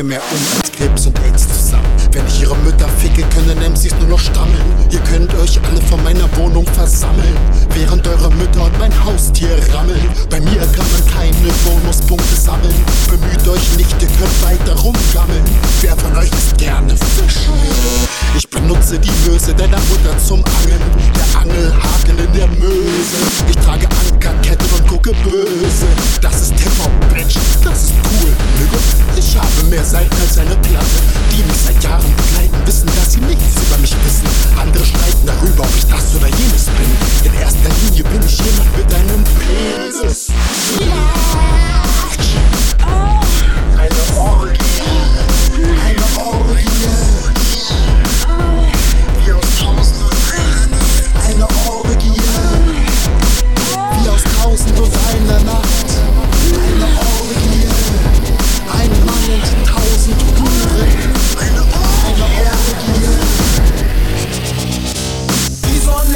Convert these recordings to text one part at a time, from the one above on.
um als Krebs und AIDS zusammen. Wenn ich ihre Mütter ficke, können MCs nur noch stammeln. Ihr könnt euch alle vor meiner Wohnung versammeln, während eure Mütter und mein Haustier rammeln. Bei mir kann man keine Bonuspunkte sammeln. Bemüht euch nicht, ihr könnt weiter rumgammeln. Wer von euch ist gerne Fisch? Ich benutze die Möse deiner Mutter zum Angeln. Der Angelhaken in der Möse. Ich trage Ankerketten und gucke böse. Mehr Seiten als eine Platte. Die mich seit Jahren begleiten, wissen, dass sie nichts über mich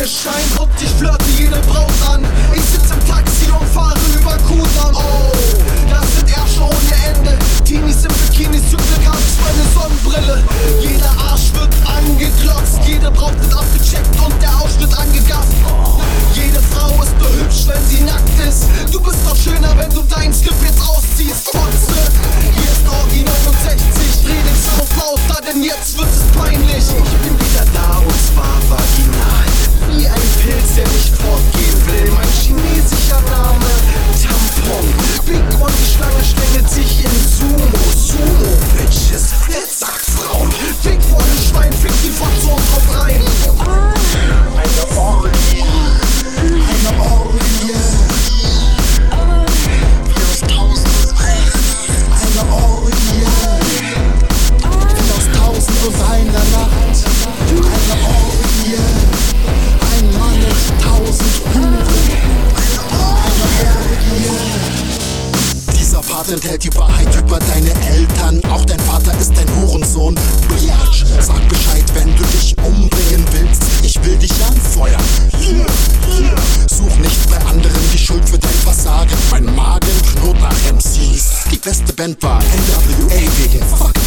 Scheint und ich flirte jede Braut an. Ich sitz im Taxi und fahre über Kudamm. Oh, enthält die Wahrheit über deine Eltern. Auch dein Vater ist ein Hurensohn. Biatch, sag Bescheid, wenn du dich umbringen willst. Ich will dich anfeuern. Such nicht bei anderen die Schuld für dein Versagen. Mein Magen knurrt nach MCs. Die beste Band war NWA wegen Fuck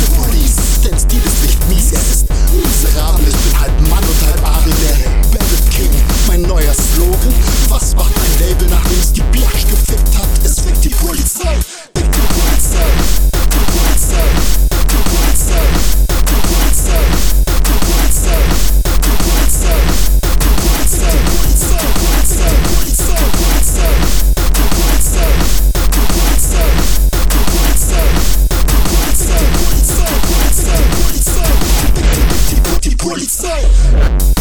soul.